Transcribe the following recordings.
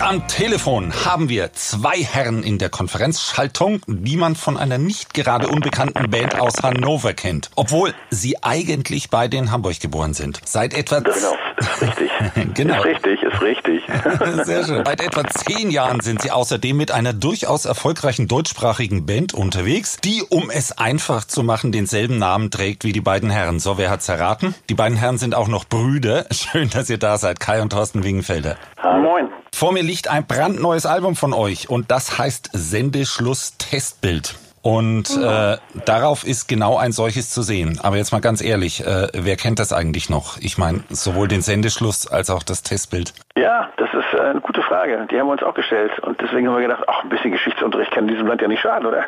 Am Telefon haben wir zwei Herren in der Konferenzschaltung, die man von einer nicht gerade unbekannten Band aus Hannover kennt. Obwohl sie eigentlich beide in Hamburg geboren sind. Seit etwa... Genau, ist richtig. genau. Ist richtig, ist richtig. Sehr schön. Seit etwa zehn Jahren sind sie außerdem mit einer durchaus erfolgreichen deutschsprachigen Band unterwegs, die, um es einfach zu machen, denselben Namen trägt wie die beiden Herren. So, wer hat's erraten? Die beiden Herren sind auch noch Brüder. Schön, dass ihr da seid. Kai und Thorsten Wingenfelder. Moin. Vor mir liegt ein brandneues Album von euch und das heißt Sendeschluss Testbild. Und äh, darauf ist genau ein solches zu sehen. Aber jetzt mal ganz ehrlich, äh, wer kennt das eigentlich noch? Ich meine, sowohl den Sendeschluss als auch das Testbild. Ja, das ist äh, eine gute Frage. Die haben wir uns auch gestellt. Und deswegen haben wir gedacht, ach, ein bisschen Geschichtsunterricht kann in diesem Land ja nicht schaden, oder?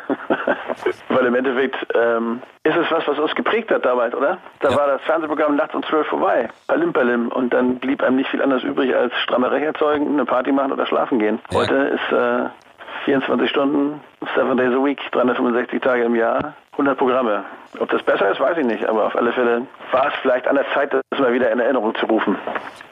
Weil im Endeffekt ähm, ist es was, was uns geprägt hat damals, oder? Da Ja. war das Fernsehprogramm nachts um zwölf vorbei. Palim Palim. Und dann blieb einem nicht viel anderes übrig, als Strammerei erzeugen, eine Party machen oder schlafen gehen. Ja. Heute ist äh, 24 Stunden, 7 days a week, 365 Tage im Jahr, 100 Programme. Ob das besser ist, weiß ich nicht. Aber auf alle Fälle war es vielleicht an der Zeit, das mal wieder in Erinnerung zu rufen.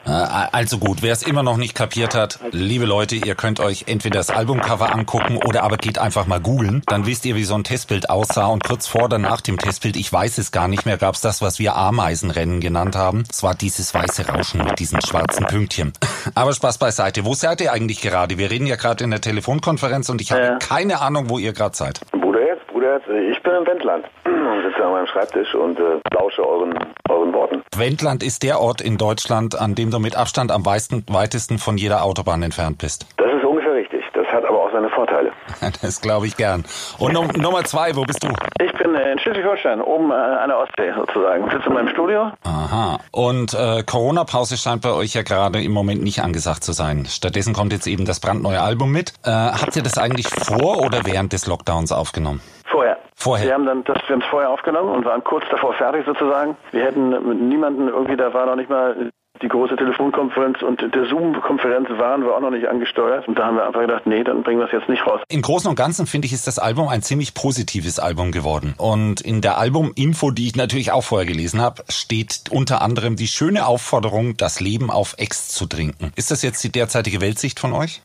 Äh, also gut, wer es immer noch nicht kapiert hat, liebe Leute, ihr könnt euch entweder das Albumcover angucken oder aber geht einfach mal googeln. Dann wisst ihr, wie so ein Testbild aussah. Und kurz vor oder nach dem Testbild, ich weiß es gar nicht mehr, gab es das, was wir Ameisenrennen genannt haben. Es war dieses weiße Rauschen mit diesen schwarzen Pünktchen. Aber Spaß beiseite. Wo seid ihr eigentlich gerade? Wir reden ja gerade in der Telefonkonferenz und ich habe Ja. keine Ahnung, wo ihr gerade seid. Bruderherz, Bruderherz, ich bin im Wendland und sitze an meinem Schreibtisch und äh, lausche euren, euren Worten. Wendland ist der Ort in Deutschland, an dem du mit Abstand am weitesten, weitesten von jeder Autobahn entfernt bist. Das ist ungefähr richtig. Das hat aber auch seine Vorteile. Das glaube ich gern. Und Num Nummer zwei, wo bist du? Ich bin äh, in Schleswig-Holstein, oben äh, an der Ostsee sozusagen. Sitze in meinem Studio. Aha. Und äh, Corona-Pause scheint bei euch ja gerade im Moment nicht angesagt zu sein. Stattdessen kommt jetzt eben das brandneue Album mit. Äh, habt ihr das eigentlich vor oder während des Lockdowns aufgenommen? Vorher. Wir haben dann das, wir haben es vorher aufgenommen und waren kurz davor fertig sozusagen. Wir hätten niemanden irgendwie, da war noch nicht mal die große Telefonkonferenz und der Zoom-Konferenz waren wir auch noch nicht angesteuert. Und da haben wir einfach gedacht, nee, dann bringen wir es jetzt nicht raus. Im Großen und Ganzen finde ich, ist das Album ein ziemlich positives Album geworden. Und in der Album-Info, die ich natürlich auch vorher gelesen habe, steht unter anderem die schöne Aufforderung, das Leben auf Ex zu trinken. Ist das jetzt die derzeitige Weltsicht von euch?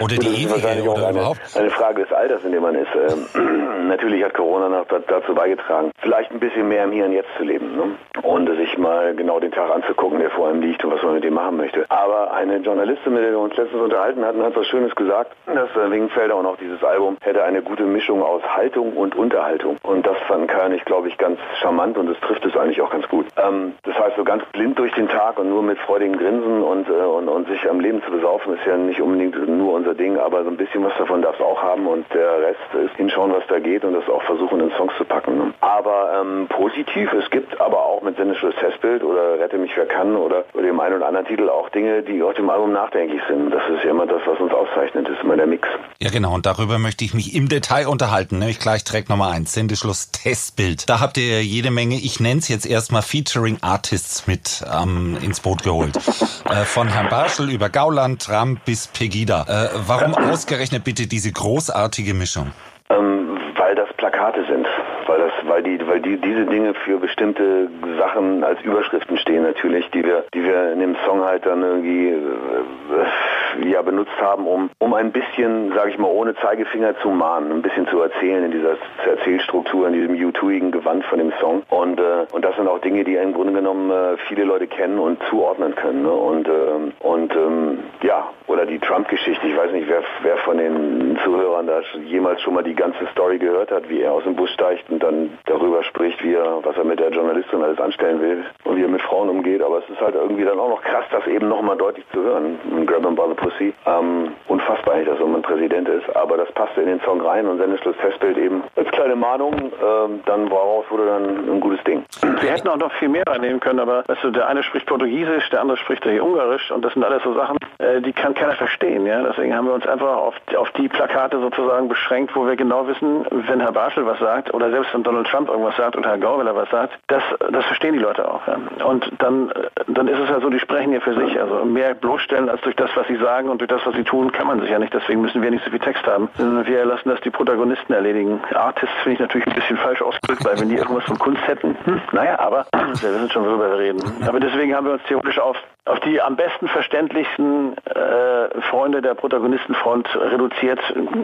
Oder die ist ewige, wahrscheinlich auch oder eine, überhaupt? eine Frage des Alters, in dem man ist. Ähm, natürlich hat Corona noch da- dazu beigetragen, vielleicht ein bisschen mehr im Hier und Jetzt zu leben. Ne? Und sich mal genau den Tag anzugucken, der vor einem liegt und was man mit dem machen möchte. Aber eine Journalistin, mit der wir uns letztens unterhalten hatten, hat was Schönes gesagt, dass äh, Wingenfelder und auch dieses Album hätte eine gute Mischung aus Haltung und Unterhaltung. Und das fand ich, glaube ich, ganz charmant und das trifft es eigentlich auch ganz gut. Ähm, das heißt, so ganz blind durch den Tag und nur mit freudigem Grinsen und, äh, und, und sich am Leben zu besaufen, ist ja nicht unbedingt nur unser Ding, aber so ein bisschen was davon darf es auch haben und der Rest ist hinschauen, was da geht und das auch versuchen, in Songs zu packen. Ne? Aber ähm, positiv, es gibt aber auch mit Sendeschluss Testbild oder Rette mich wer kann oder, oder dem einen oder anderen Titel auch Dinge, die auf dem Album nachdenklich sind. Das ist ja immer das, was uns auszeichnet, ist immer der Mix. Ja, genau. Und darüber möchte ich mich im Detail unterhalten. Nämlich gleich Track Nummer eins, Sendeschluss Testbild. Da habt ihr jede Menge, ich nenne es jetzt erstmal Featuring Artists mit ähm, ins Boot geholt. äh, von Herrn Barschel über Gauland, Trump bis Pegida. Äh, warum ausgerechnet bitte diese großartige Mischung? Ähm, weil das Plakate sind. Weil das, weil die, weil die diese Dinge für bestimmte Sachen als Überschriften stehen natürlich, die wir, die wir in dem Song halt dann irgendwie äh, ja benutzt haben, um, um ein bisschen, sage ich mal, ohne Zeigefinger zu mahnen, ein bisschen zu erzählen in dieser Erzählstruktur, in diesem U2igen Gewand von dem Song. Und äh, und das sind auch Dinge, die im Grunde genommen äh, viele Leute kennen und zuordnen können. Ne? Und ähm, und ähm, ja, oder die Trump-Geschichte. Ich weiß nicht, wer, wer von den Zuhörern da jemals schon mal die ganze Story gehört hat, wie er aus dem Bus steigt und dann darüber spricht, wie er, was er mit der Journalistin alles anstellen will und wie er mit Frauen umgeht. Aber es ist halt irgendwie dann auch noch krass, das eben nochmal deutlich zu hören. Grab 'em by the Pussy. Ähm, unfassbar eigentlich, dass so ein Präsident ist. Aber das passte in den Song rein und Sendeschluss Festbild eben als kleine Mahnung. Ähm, dann daraus wurde dann ein gutes Ding. Wir hätten auch noch viel mehr reinnehmen können, aber weißt du, der eine spricht Portugiesisch, der andere spricht hier Ungarisch und das sind alles so Sachen, äh, die kann keiner verstehen. Ja? Deswegen haben wir uns einfach auf, auf die Plakate sozusagen beschränkt, wo wir genau wissen, wenn Herr Barschel was sagt oder selbst und Donald Trump irgendwas sagt und Herr Gauweiler was sagt, das, das verstehen die Leute auch. Ja. Und dann, dann ist es ja so, die sprechen ja für sich. Also mehr bloßstellen als durch das, was sie sagen und durch das, was sie tun, kann man sich ja nicht. Deswegen müssen wir nicht so viel Text haben. Wir lassen das die Protagonisten erledigen. Artists finde ich natürlich ein bisschen falsch ausgedrückt, weil wenn die irgendwas von Kunst hätten, hm, naja, aber wir wissen schon, worüber wir reden. Aber deswegen haben wir uns theoretisch auf auf die am besten verständlichsten äh, Freunde der Protagonistenfront reduziert,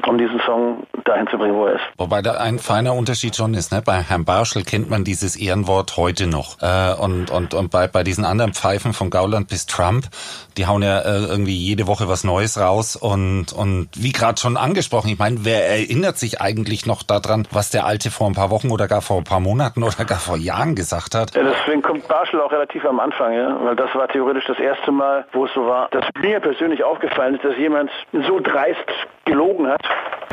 um diesen Song dahin zu bringen, wo er ist. Wobei da ein feiner Unterschied schon ist. Ne? Bei Herrn Barschel kennt man dieses Ehrenwort heute noch. Äh, und und, und bei, bei diesen anderen Pfeifen von Gauland bis Trump, die hauen ja äh, irgendwie jede Woche was Neues raus. Und, und wie gerade schon angesprochen, ich meine, wer erinnert sich eigentlich noch daran, was der Alte vor ein paar Wochen oder gar vor ein paar Monaten oder gar vor Jahren gesagt hat? Ja, deswegen kommt Barschel auch relativ am Anfang, ja? weil das war theoretisch das erste Mal, wo es so war, dass mir persönlich aufgefallen ist, dass jemand so dreist gelogen hat.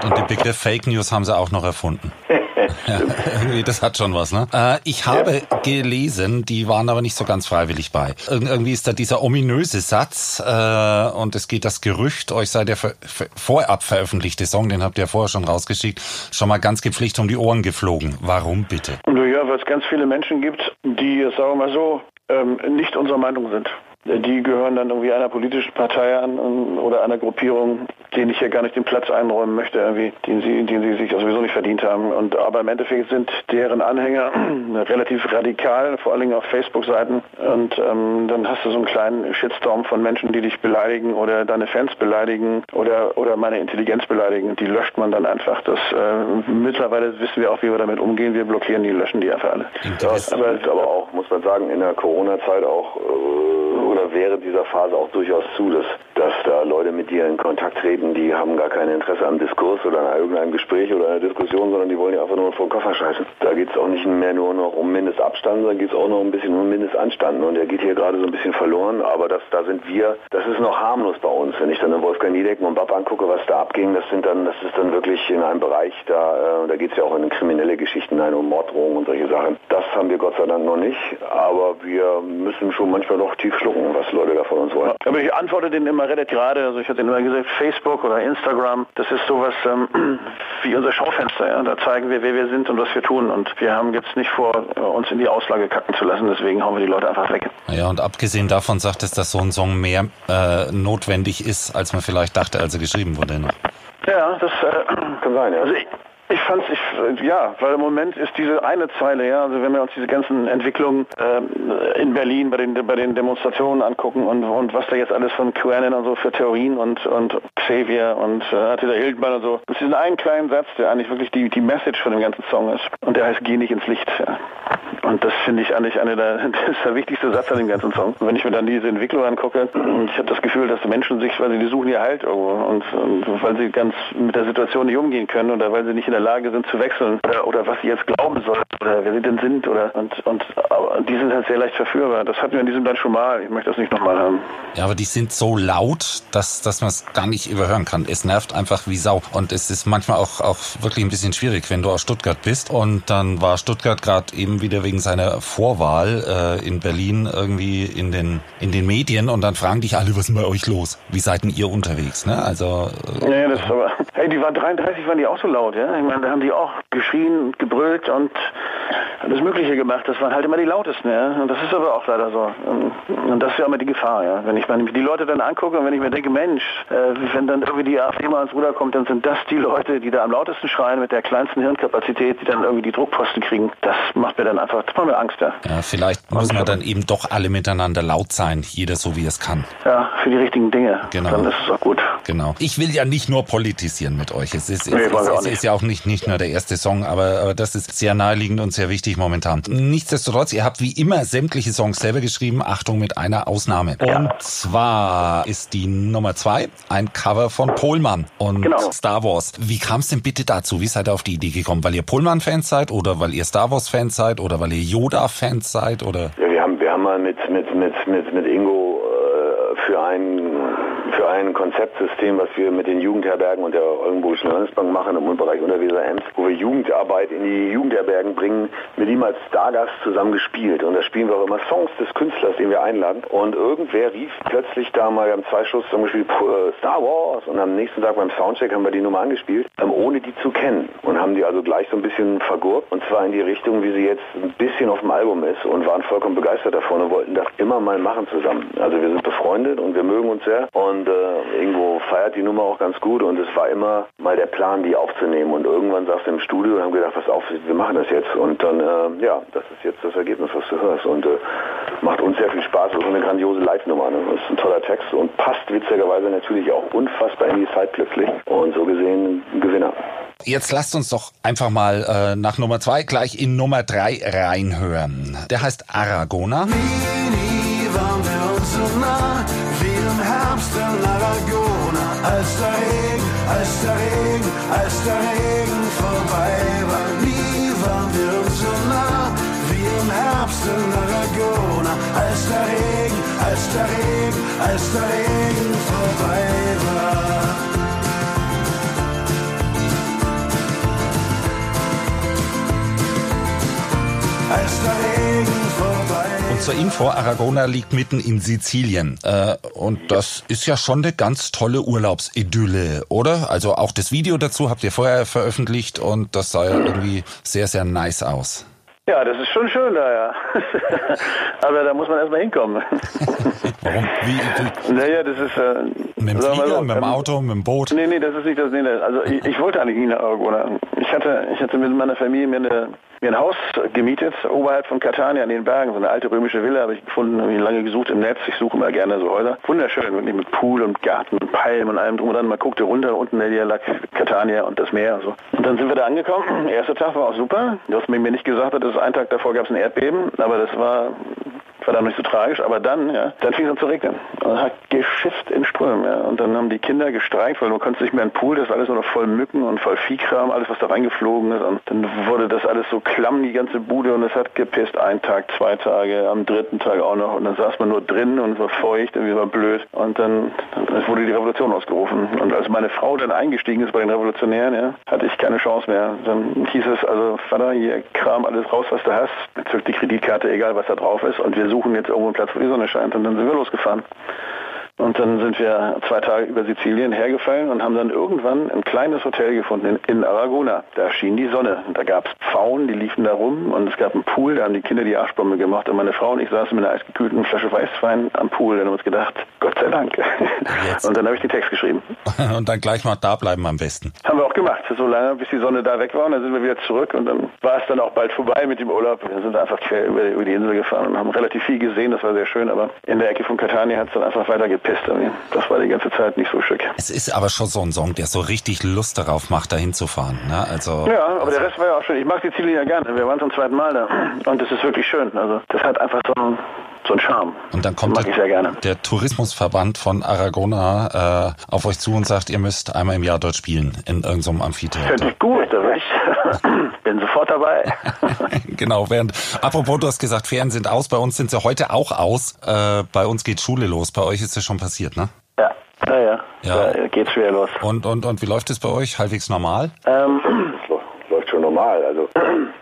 Und den Begriff Fake News haben sie auch noch erfunden. ja, irgendwie, das hat schon was, ne? Äh, ich habe ja. gelesen, die waren aber nicht so ganz freiwillig bei. Ir irgendwie ist da dieser ominöse Satz äh, und es geht das Gerücht, euch sei der vorab veröffentlichte Song, den habt ihr ja vorher schon rausgeschickt, schon mal ganz gepflicht um die Ohren geflogen. Warum bitte? Ja, weil es ganz viele Menschen gibt, die, sagen wir mal so, ähm, nicht unserer Meinung sind die gehören dann irgendwie einer politischen Partei an oder einer Gruppierung, denen ich hier gar nicht den Platz einräumen möchte, irgendwie, den sie, den sie sich sowieso nicht verdient haben. Und aber im Endeffekt sind deren Anhänger relativ radikal, vor allen Dingen auf Facebook-Seiten. Und ähm, dann hast du so einen kleinen Shitstorm von Menschen, die dich beleidigen oder deine Fans beleidigen oder oder meine Intelligenz beleidigen. Die löscht man dann einfach. Das äh, mittlerweile wissen wir auch, wie wir damit umgehen. Wir blockieren die, löschen die einfach alle. Ja, aber, aber auch, muss man sagen, in der Corona-Zeit auch äh, oder während dieser Phase auch durchaus zu, dass, dass da Leute mit dir in Kontakt treten, die haben gar kein Interesse am Diskurs oder an irgendeinem Gespräch oder einer Diskussion, sondern die wollen ja einfach nur vor den Koffer scheißen. Da geht es auch nicht mehr nur noch um Mindestabstand, sondern geht es auch noch ein bisschen um Mindestanstand. Und der geht hier gerade so ein bisschen verloren, aber das, da sind wir, das ist noch harmlos bei uns. Wenn ich dann in Wolfgang Niedecken und Bab angucke, was da abging, das sind dann, das ist dann wirklich in einem Bereich, da, äh, da geht es ja auch in kriminelle Geschichten ein, um Morddrohungen und solche Sachen. Das haben wir Gott sei Dank noch nicht, aber wir müssen schon manchmal noch tief schlucken was Leute da von uns wollen. Aber ich antworte denen immer relativ gerade. Also ich hatte immer gesagt, Facebook oder Instagram, das ist sowas ähm, wie unser Schaufenster. Ja? Da zeigen wir, wer wir sind und was wir tun. Und wir haben jetzt nicht vor, uns in die Auslage kacken zu lassen. Deswegen hauen wir die Leute einfach weg. Ja, und abgesehen davon sagt es, dass so ein Song mehr äh, notwendig ist, als man vielleicht dachte, als er geschrieben wurde. Ne? Ja, das äh, kann sein. Ja. Also ich, ich fand's, ich, ja, weil im Moment ist diese eine Zeile, ja, also wenn wir uns diese ganzen Entwicklungen äh, in Berlin bei den, bei den Demonstrationen angucken und, und was da jetzt alles von QAnon und so für Theorien und, und Xavier und äh, Attila Hildmann und so, das ist ein kleinen Satz, der eigentlich wirklich die, die Message von dem ganzen Song ist. Und der heißt, geh nicht ins Licht. Ja. Und das finde ich eigentlich eine der, das ist der wichtigste Satz an dem ganzen Song. Wenn ich mir dann diese Entwicklung angucke, ich habe das Gefühl, dass Menschen sich, weil sie die suchen ihr Halt irgendwo und, und weil sie ganz mit der Situation nicht umgehen können oder weil sie nicht in der Lage sind zu wechseln oder, oder was sie jetzt glauben sollen oder wer sie denn sind oder und, und die sind halt sehr leicht verführbar. Das hatten wir in diesem Land schon mal. Ich möchte das nicht nochmal haben. Ja, aber die sind so laut, dass, dass man es gar nicht überhören kann. Es nervt einfach wie Sau. Und es ist manchmal auch, auch wirklich ein bisschen schwierig, wenn du aus Stuttgart bist. Und dann war Stuttgart gerade eben wieder wegen seiner Vorwahl äh, in Berlin irgendwie in den, in den Medien und dann fragen dich alle, was ist bei euch los? Wie seid denn ihr unterwegs? Ne? Also, äh, nee, das aber, hey, die waren 33, waren die auch so laut, ja? Ich meine, da haben die auch geschrien, gebrüllt und alles Mögliche gemacht. Das waren halt immer die lautesten, ja. Und das ist aber auch leider so. Und das ist ja immer die Gefahr, ja. Wenn ich mir die Leute dann angucke und wenn ich mir denke, Mensch, äh, wenn dann irgendwie die AfD mal ans Ruder kommt, dann sind das die Leute, die da am lautesten schreien mit der kleinsten Hirnkapazität, die dann irgendwie die Druckposten kriegen. Das macht mir dann einfach, das macht mir Angst, ja. Ja, vielleicht müssen wir dann eben doch alle miteinander laut sein, jeder so wie es kann. Ja, für die richtigen Dinge. Genau. Dann ist es auch gut. Genau. Ich will ja nicht nur politisieren mit euch. Es ist, nee, es, es, es ist ja auch nicht, nicht nur der erste Song, aber, aber das ist sehr naheliegend und sehr wichtig momentan. Nichtsdestotrotz, ihr habt wie immer sämtliche Songs selber geschrieben. Achtung, mit einer Ausnahme. Ja. Und zwar ist die Nummer zwei ein Cover von Pohlmann und genau. Star Wars. Wie kam es denn bitte dazu? Wie seid ihr auf die Idee gekommen? Weil ihr Pohlmann-Fans seid oder weil ihr Star Wars-Fans seid oder weil ihr Yoda-Fans seid? Oder? Ja, wir haben, wir haben mal mit, mit, mit, mit, mit Ingo für ein Konzeptsystem, was wir mit den Jugendherbergen und der Oldenburgischen Landesbank machen im Bereich Unterweser Ems, wo wir Jugendarbeit in die Jugendherbergen bringen, mit ihm als Stargast zusammen gespielt. Und da spielen wir auch immer Songs des Künstlers, den wir einladen. Und irgendwer rief plötzlich da mal, wir haben zwei Schuss zum Beispiel Star Wars und am nächsten Tag beim Soundcheck haben wir die Nummer angespielt, ähm, ohne die zu kennen. Und haben die also gleich so ein bisschen vergurkt und zwar in die Richtung, wie sie jetzt ein bisschen auf dem Album ist und waren vollkommen begeistert davon und wollten das immer mal machen zusammen. Also wir sind befreundet und wir mögen uns sehr und äh, irgendwo feiert die Nummer auch ganz gut und es war immer mal der Plan, die aufzunehmen und irgendwann saß wir im Studio und haben gedacht, pass auf, wir machen das jetzt und dann, äh, ja, das ist jetzt das Ergebnis, was du hörst und äh, macht uns sehr viel Spaß. Das ist eine grandiose Live-Nummer. Ne? Das ist ein toller Text und passt witzigerweise natürlich auch unfassbar in die Zeit plötzlich und so gesehen ein Gewinner. Jetzt lasst uns doch einfach mal äh, nach Nummer zwei gleich in Nummer drei reinhören. Der heißt Aragona. Nie, nie waren wir uns so nah, wie im Herbst in Aragona. Als der Regen, als der Regen, als der Regen vorbei war. Nie waren wir uns so nah, wie im Herbst in Aragona. Als der Regen, als der Regen, als der Regen vorbei war. als der Regen. Und zur Info, Aragona liegt mitten in Sizilien. Äh, und das ist ja schon eine ganz tolle Urlaubsidylle, oder? Also auch das Video dazu habt ihr vorher veröffentlicht und das sah ja irgendwie sehr, sehr nice aus. Ja, das ist schon schön da, ja. Aber da muss man erstmal hinkommen. Warum? Wie? Naja, das ist. Äh, Mit dem Flieger, so, mit dem ähm, Auto, mit dem Boot? Nee, nee, das ist nicht das. Nee, nee. Also ich, ich wollte eigentlich nie nach Aragona. Ich hatte, ich hatte mit meiner Familie mir, eine, mir ein Haus gemietet, oberhalb von Catania in den Bergen. So eine alte römische Villa habe ich gefunden, habe ich lange gesucht im Netz. Ich suche immer gerne so Häuser. Wunderschön, wirklich mit Pool und Garten und Palmen und allem drum und dran. Man guckte runter, unten der lag Catania und das Meer und so. Und dann sind wir da angekommen. Der erste Tag war auch super. Du hast mir nicht gesagt, dass es einen Tag davor gab es ein Erdbeben, aber das war war dann nicht so tragisch, aber dann, ja, dann fing es an zu regnen. Und hat geschifft in Strömen, ja. Und dann haben die Kinder gestreikt, weil du konntest nicht mehr in den Pool, das war alles nur noch voll Mücken und voll Viehkram, alles was da reingeflogen ist. Und dann wurde das alles so klamm, die ganze Bude, und es hat gepisst, ein Tag, zwei Tage, am dritten Tag auch noch. Und dann saß man nur drin und es war feucht und wir war blöd. Und dann, dann wurde die Revolution ausgerufen. Und als meine Frau dann eingestiegen ist bei den Revolutionären, ja, hatte ich keine Chance mehr. Dann hieß es, also Vater, hier kram alles raus, was du hast, zück die Kreditkarte, egal was da drauf ist. Und wir suchen jetzt irgendwo einen Platz, wo die Sonne scheint. Und dann sind wir losgefahren. Und dann sind wir zwei Tage über Sizilien hergefallen und haben dann irgendwann ein kleines Hotel gefunden in, in Aragona. Da schien die Sonne. Und da gab es Pfauen, die liefen da rum und es gab einen Pool, da haben die Kinder die Arschbombe gemacht. Und meine Frau und ich saßen mit einer eisgekühlten Flasche Weißwein am Pool und haben uns gedacht, Gott sei Dank. Jetzt. Und dann habe ich den Text geschrieben. Und dann gleich mal da bleiben am besten. Haben wir auch gemacht, so lange, bis die Sonne da weg war. Und dann sind wir wieder zurück und dann war es dann auch bald vorbei mit dem Urlaub. Wir sind einfach quer über, über die Insel gefahren und haben relativ viel gesehen. Das war sehr schön, aber in der Ecke von Catania hat es dann einfach weiter gepisst. Irgendwie. Das war die ganze Zeit nicht so schick. Es ist aber schon so ein Song, der so richtig Lust darauf macht, da hinzufahren. Ne? Also, Ja, aber der Rest war ja auch schön. Ich mag Sizilien ja gerne. Wir waren zum zweiten Mal da. Und es ist wirklich schön. Also das hat einfach so einen, so einen Charme. Und dann kommt gerne. der Tourismusverband von Aragona äh, auf euch zu und sagt, ihr müsst einmal im Jahr dort spielen, in irgendeinem Finde Amphitheater. ich gut, da ich. Bin sofort dabei. genau, während, apropos, du hast gesagt, Ferien sind aus, bei uns sind sie heute auch aus. Äh, bei uns geht Schule los, bei euch ist es schon passiert, ne? ja, ja, ja. Ja. Da geht's schwer los. Und, und, und wie läuft es bei euch? Halbwegs normal? Ähm, läuft- läuft schon normal. Also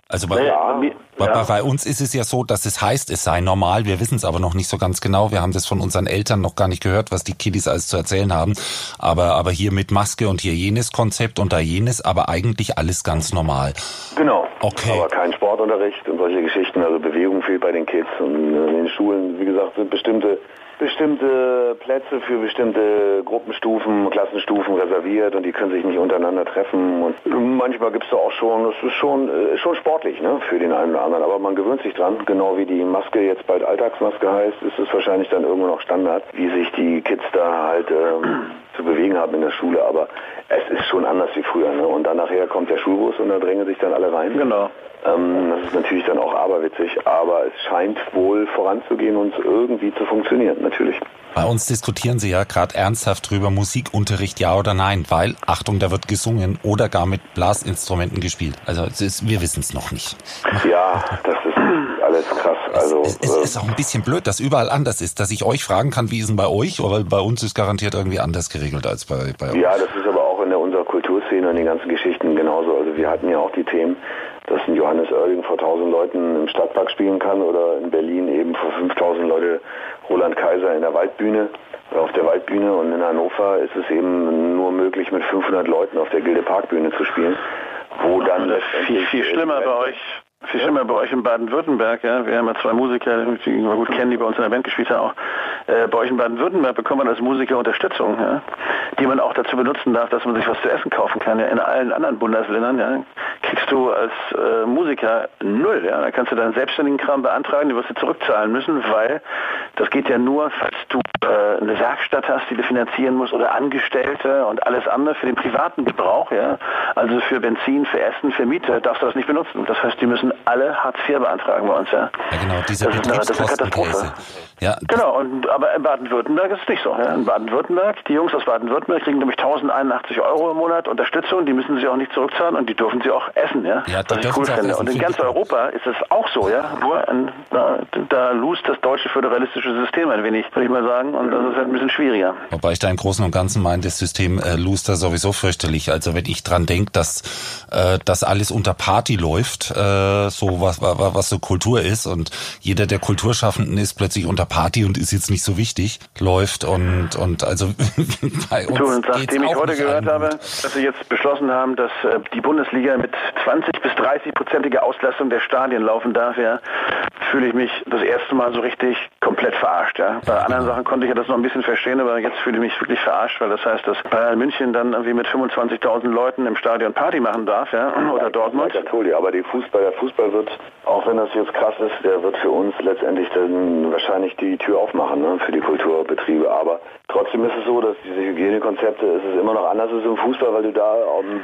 Also bei, wir- bei, ja. bei uns ist es ja so, dass es heißt, es sei normal. Wir wissen es aber noch nicht so ganz genau. Wir haben das von unseren Eltern noch gar nicht gehört, was die Kiddies alles zu erzählen haben. Aber, aber hier mit Maske und hier jenes Konzept und da jenes, aber eigentlich alles ganz normal. Genau. Okay. Aber kein Sportunterricht und solche Geschichten. Also Bewegung fehlt bei den Kids. Und in den Schulen, wie gesagt, sind bestimmte bestimmte Plätze für bestimmte Gruppenstufen, Klassenstufen reserviert und die können sich nicht untereinander treffen. Und manchmal gibt es da auch schon, das ist schon, äh, schon sportlich ne, für den einen oder anderen, aber man gewöhnt sich dran. Genau wie die Maske jetzt bald Alltagsmaske heißt, ist es wahrscheinlich dann irgendwann auch Standard, wie sich die Kids da halt ähm, zu bewegen haben in der Schule. Aber es ist schon anders wie früher. Ne? Und dann nachher kommt der Schulbus und da drängen sich dann alle rein. genau. Ähm, das ist natürlich dann auch aberwitzig, aber es scheint wohl voranzugehen und irgendwie zu funktionieren, natürlich. Bei uns diskutieren sie ja gerade ernsthaft drüber Musikunterricht ja oder nein, weil, Achtung, da wird gesungen oder gar mit Blasinstrumenten gespielt. Also es ist, wir wissen es noch nicht. Ja, das ist, alles krass. Also es, es äh, ist auch ein bisschen blöd, dass überall anders ist, dass ich euch fragen kann, wie ist denn bei euch, aber bei uns ist garantiert irgendwie anders geregelt als bei, bei Ja, das ist aber auch in der unserer Kulturszene und den ganzen Geschichten genauso. Also wir hatten ja auch die Themen, dass ein Johannes Oerding vor 1000 Leuten im Stadtpark spielen kann oder in Berlin eben vor 5000 Leute Roland Kaiser in der Waldbühne, äh, auf der Waldbühne und in Hannover ist es eben nur möglich mit 500 Leuten auf der Gilde Parkbühne zu spielen, wo dann viel, letztendlich viel schlimmer bei euch. Viel schlimmer bei euch in Baden-Württemberg, ja. Wir haben ja zwei Musiker, die wir gut kennen, die bei uns in der Band gespielt haben auch. Äh, bei euch in Baden-Württemberg bekommt man als Musiker Unterstützung, ja, die man auch dazu benutzen darf, dass man sich was zu essen kaufen kann. Ja. In allen anderen Bundesländern ja, kriegst du als äh, Musiker null. Ja. Da kannst du deinen selbstständigen Kram beantragen, die wirst du zurückzahlen müssen, weil das geht ja nur, falls du äh, eine Werkstatt hast, die du finanzieren musst oder Angestellte und alles andere für den privaten Gebrauch. Ja. Also für Benzin, für Essen, für Miete darfst du das nicht benutzen. Das heißt, die müssen alle Hartz IV beantragen bei uns. Ja, ja genau, diese das ist eine- das ist eine. Katastrophe. Ja, Genau, und, aber in Baden-Württemberg ist es nicht so. Ja. In Baden-Württemberg, die Jungs aus Baden-Württemberg kriegen nämlich 1081 Euro im Monat Unterstützung, die müssen sie auch nicht zurückzahlen und die dürfen sie auch essen. Ja, Ja, die Was ich dürfen cool sie auch finde. essen, Und in ganz. Europa ist es auch so. ja. Nur in, da, da lust das deutsche föderalistische System ein wenig, würde ich mal sagen, und das ist halt ein bisschen schwieriger. Wobei ich da im Großen und Ganzen meine, das System äh, Luster sowieso fürchterlich. Also wenn ich dran denke, dass äh, das alles unter Party läuft, äh, so was, was, was so Kultur ist und jeder der Kulturschaffenden ist plötzlich unter Party und ist jetzt nicht so wichtig, läuft und und also bei und geht's nachdem ich heute gehört allen habe, dass sie jetzt beschlossen haben, dass äh, die Bundesliga mit 20 bis 30 prozentige Auslastung der Stadien laufen darf, ja, fühle ich mich das erste Mal so richtig komplett verarscht. Ja. Bei anderen. Sachen konnte ich ja das noch ein bisschen verstehen, aber jetzt fühle ich mich wirklich verarscht, weil das heißt, dass Bayern München dann irgendwie mit 25.000 Leuten im Stadion Party machen darf, ja, oder Dortmund. Ja, Toli, aber die Fußball, der Fußball wird, auch wenn das jetzt krass ist, der wird für uns letztendlich dann wahrscheinlich die Tür aufmachen ne, für die Kulturbetriebe. Aber trotzdem ist es so, dass diese Hygienekonzepte, es ist immer noch anders als im Fußball, weil du da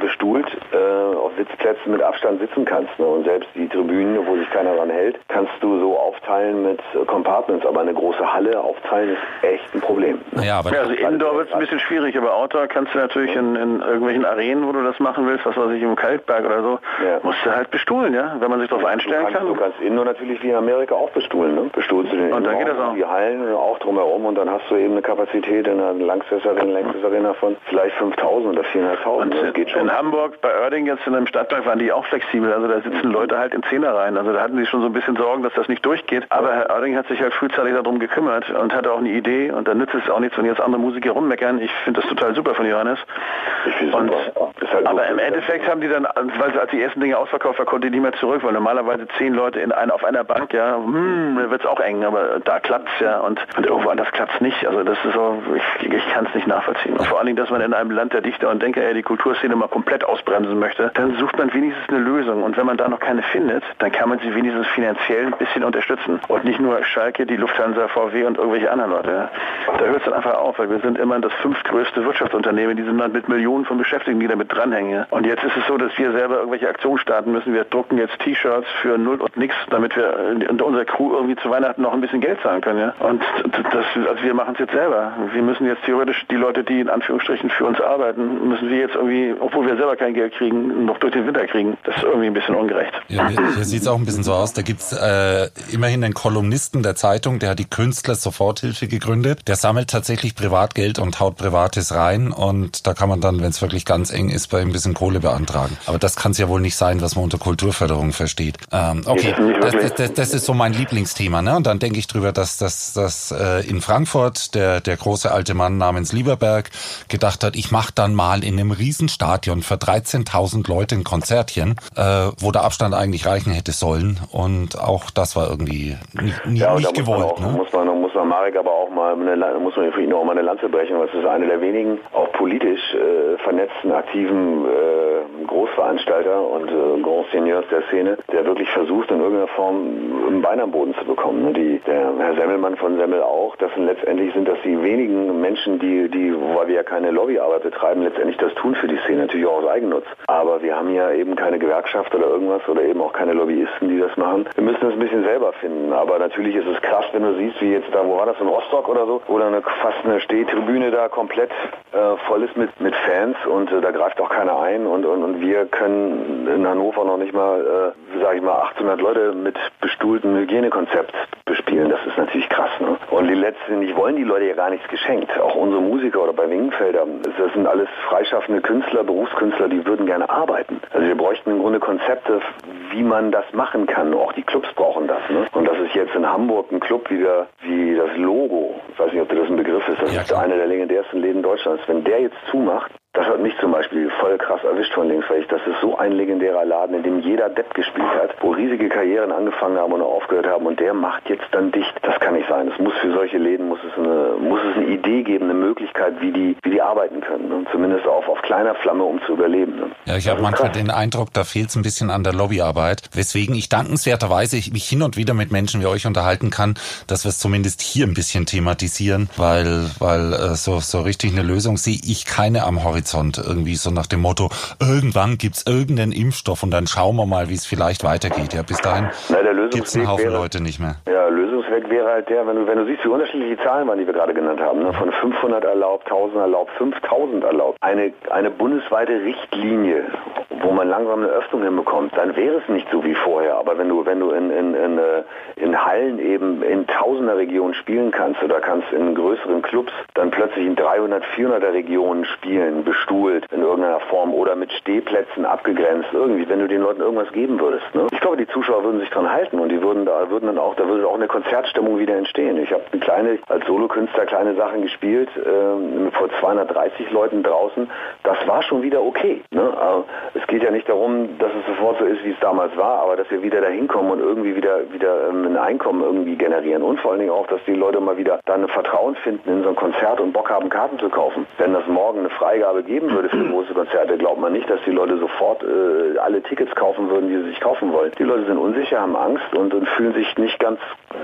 bestuhlt äh, auf Sitzplätzen mit Abstand sitzen kannst. Ne? Und selbst die Tribünen, wo sich keiner dran hält, kannst du so aufteilen mit äh, Compartments. Aber eine große Halle aufteilen ist echt ein Problem. Ne? Naja, aber Ja, also Indoor wird es ein bisschen schwierig, aber Outdoor kannst du natürlich in, in irgendwelchen Arenen, wo du das machen willst, was weiß ich, im Kalkberg oder so, Ja. musst du halt bestuhlen, ja, wenn man sich darauf Du einstellen kannst, kann. du kannst Indoor natürlich wie in Amerika auch bestuhlen. Ne? Bestuhlst du den Und dann geht das auch. die Hallen auch drumherum und dann hast du eben eine Kapazität in einer Lanxess Arena, Lanxess Arena von vielleicht 5000 oder 4.500. Und Das geht schon. in Hamburg, bei Oerding jetzt in einem Stadtpark waren die auch flexibel. Also da sitzen Leute halt in Zehnerreihen. Also da hatten sie schon so ein bisschen Sorgen, dass das nicht durchgeht. Aber Herr Oerding hat sich halt frühzeitig darum gekümmert und hatte auch eine Idee. Und dann nützt es auch nichts, wenn jetzt andere Musiker rummeckern. Ich finde das total super von Johannes. Ich finde super. Halt aber im Endeffekt haben die dann, weil sie als die ersten Dinge ausverkauft war, konnte die nicht mehr zurück, weil normalerweise zehn Leute in ein, auf einer Bank, ja, hm, da wird's auch eng, aber da klappt's ja und, und irgendwo anders klappt's nicht. Also das ist so, ich, ich kann es nicht nachvollziehen. Vor allen Dingen, dass man in einem Land der Dichter und Denker ja die Kulturszene mal komplett ausbremsen möchte, dann sucht man wenigstens eine Lösung. Und wenn man da noch keine findet, dann kann man sie wenigstens finanziell ein bisschen unterstützen. Und nicht nur Schalke, die Lufthansa, VW und irgendwelche anderen Leute. Da hört es dann einfach auf, weil wir sind immer das fünftgrößte Wirtschaftsunternehmen in diesem Land mit Millionen von Beschäftigten, die damit dranhängen. Und jetzt ist es so, dass wir selber irgendwelche Aktionen starten müssen. Wir drucken jetzt T-Shirts für null und nix, damit wir unter unserer Crew irgendwie zu Weihnachten noch ein bisschen Geld zahlen können. Ja. Und das, also wir machen es jetzt selber. Wir müssen jetzt theoretisch die Leute, die in Anführungsstrichen für uns arbeiten, müssen wir jetzt irgendwie, obwohl wir selber kein Geld kriegen, noch durch den Winter kriegen. Das ist irgendwie ein bisschen ungerecht. Ja, hier hier sieht's auch ein bisschen so aus. Da gibt's äh, immerhin einen Kolumnisten der Zeitung, der hat die Künstler Soforthilfe gegründet. Der sammelt tatsächlich Privatgeld und haut Privates rein und da kann man dann, wenn es wirklich ganz eng ist, bei ihm ein bisschen Kohle beantragen. Aber das kann es ja wohl nicht sein, was man unter Kulturförderung versteht. Ähm, okay, das, das, das, das ist so mein Lieblingsthema. Ne? Und dann denke ich drüber, dass, dass, dass äh, in Frankfurt der, der große alte Mann namens Lieberberg gedacht hat, ich mache dann mal in einem Riesenstadion für 13.000 Leute ein Konzertchen, äh, wo der Abstand eigentlich reichen hätte sollen. Und auch das war irgendwie nicht, nicht, Ja, nicht gewollt. auch, ne? muss man man Marek aber auch mal eine, muss man für ihn auch mal eine Lanze brechen, weil es ist einer der wenigen auch politisch äh, vernetzten, aktiven äh, Großveranstalter und äh, Grand Seigneurs der Szene, der wirklich versucht, in irgendeiner Form ein Bein am Boden zu bekommen. Die, der Herr Semmelmann von Semmel auch, das sind letztendlich sind das die wenigen Menschen, die, die, weil wir ja keine Lobbyarbeit betreiben, letztendlich das tun für die Szene, natürlich auch aus Eigennutz. Aber wir haben ja eben keine Gewerkschaft oder irgendwas oder eben auch keine Lobbyisten, die das machen. Wir müssen das ein bisschen selber finden. Aber natürlich ist es krass, wenn du siehst, wie jetzt da, wo war das, in Rostock oder so, wo dann fast eine Stehtribüne da komplett äh, voll ist mit, mit Fans und äh, da greift auch keiner ein und, und, und wir können in Hannover noch nicht mal, äh, sage ich mal, 800 Leute mit bestuhltem Hygienekonzept bespielen. Das ist natürlich krass. Ne? Und die letztendlich wollen die Leute ja gar nichts geschenkt. Auch unsere Musiker oder bei Wingenfelder, das sind alles freischaffende Künstler, Berufskünstler, die würden gerne arbeiten. Also wir bräuchten im Grunde Konzepte, wie man das machen kann. Auch die Clubs brauchen das. Ne? Und das ist jetzt in Hamburg ein Club wieder wie das Logo. Ich weiß nicht, ob das ein Begriff ist. Das Ja, ist einer der legendärsten Läden Deutschlands. Wenn der jetzt zumacht, das hat mich zum Beispiel voll krass erwischt von links, weil ich, das ist so ein legendärer Laden, in dem jeder Depp gespielt hat, wo riesige Karrieren angefangen haben und aufgehört haben und der macht jetzt dann dicht. Das kann nicht sein. Es muss für solche Läden muss es eine, muss es eine Idee geben, eine Möglichkeit, wie die, wie die arbeiten können. Ne? Zumindest auf, auf kleiner Flamme, um zu überleben. Ne? Ja, ich habe manchmal krass. den Eindruck, da fehlt es ein bisschen an der Lobbyarbeit. Weswegen ich dankenswerterweise ich mich hin und wieder mit Menschen wie euch unterhalten kann, dass wir es zumindest hier ein bisschen thematisieren, weil, weil äh, so, so richtig eine Lösung sehe ich keine am Horizont. Irgendwie so nach dem Motto, irgendwann gibt's irgendeinen Impfstoff und dann schauen wir mal, wie es vielleicht weitergeht. Ja, bis dahin der gibt's einen Haufen wäre- Leute nicht mehr. Ja, Lösungsweg wäre halt der, wenn du, wenn du siehst, wie unterschiedlich die Zahlen waren, die wir gerade genannt haben, ne? von 500 erlaubt, 1000 erlaubt, 5000 erlaubt, eine, eine bundesweite Richtlinie, wo man langsam eine Öffnung hinbekommt, dann wäre es nicht so wie vorher. Aber wenn du, wenn du in, in, in, äh, in Hallen eben in Tausender Regionen spielen kannst oder kannst in größeren Clubs dann plötzlich in 300, 400er Regionen spielen, bestuhlt in irgendeiner Form oder mit Stehplätzen abgegrenzt, irgendwie, wenn du den Leuten irgendwas geben würdest. Ne? Ich glaube, die Zuschauer würden sich dran halten und die würden da würden dann auch, da würde auch eine Konzertstimmung wieder entstehen. Ich habe eine kleine, als Solokünstler kleine Sachen gespielt, ähm, vor 230 Leuten draußen. Das war schon wieder okay. Ne? Es geht ja nicht darum, dass es sofort so ist, wie es damals war, aber dass wir wieder dahin kommen und irgendwie wieder wieder ähm, ein Einkommen irgendwie generieren und vor allen Dingen auch, dass die Leute mal wieder dann Vertrauen finden in so ein Konzert und Bock haben, Karten zu kaufen. Wenn das morgen eine Freigabe geben würde für große Konzerte, glaubt man nicht, dass die Leute sofort äh, alle Tickets kaufen würden, die sie sich kaufen wollen. Die Leute sind unsicher, haben Angst und, und fühlen sich nicht ganz,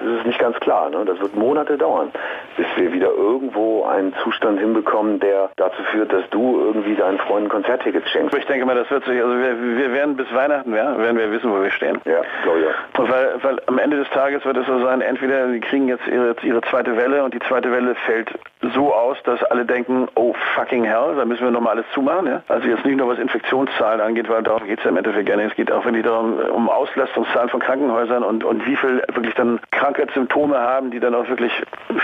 es ist nicht ganz klar. Ne? Das wird Monate dauern, bis wir wieder irgendwo einen Zustand hinbekommen, der dazu führt, dass du irgendwie deinen Freunden Konzerttickets schenkst. Ich denke mal, das wird sich, also wir, wir werden bis Weihnachten, ja, werden wir wissen, wo wir stehen. Ja, glaube ich. Und weil, weil am Ende des Tages wird es so sein, entweder sie kriegen jetzt ihre, ihre zweite Welle und die zweite Welle fällt so aus, dass alle denken, oh fucking hell, da müssen wir nochmal alles zumachen. Ja? Also jetzt nicht nur was Infektionszahlen angeht, weil darum geht es ja im Endeffekt gar nicht. Es geht auch wirklich darum, um Auslastungszahlen von Krankenhäusern und, und wie viel wirklich dann Krankheitssymptome haben, die dann auch wirklich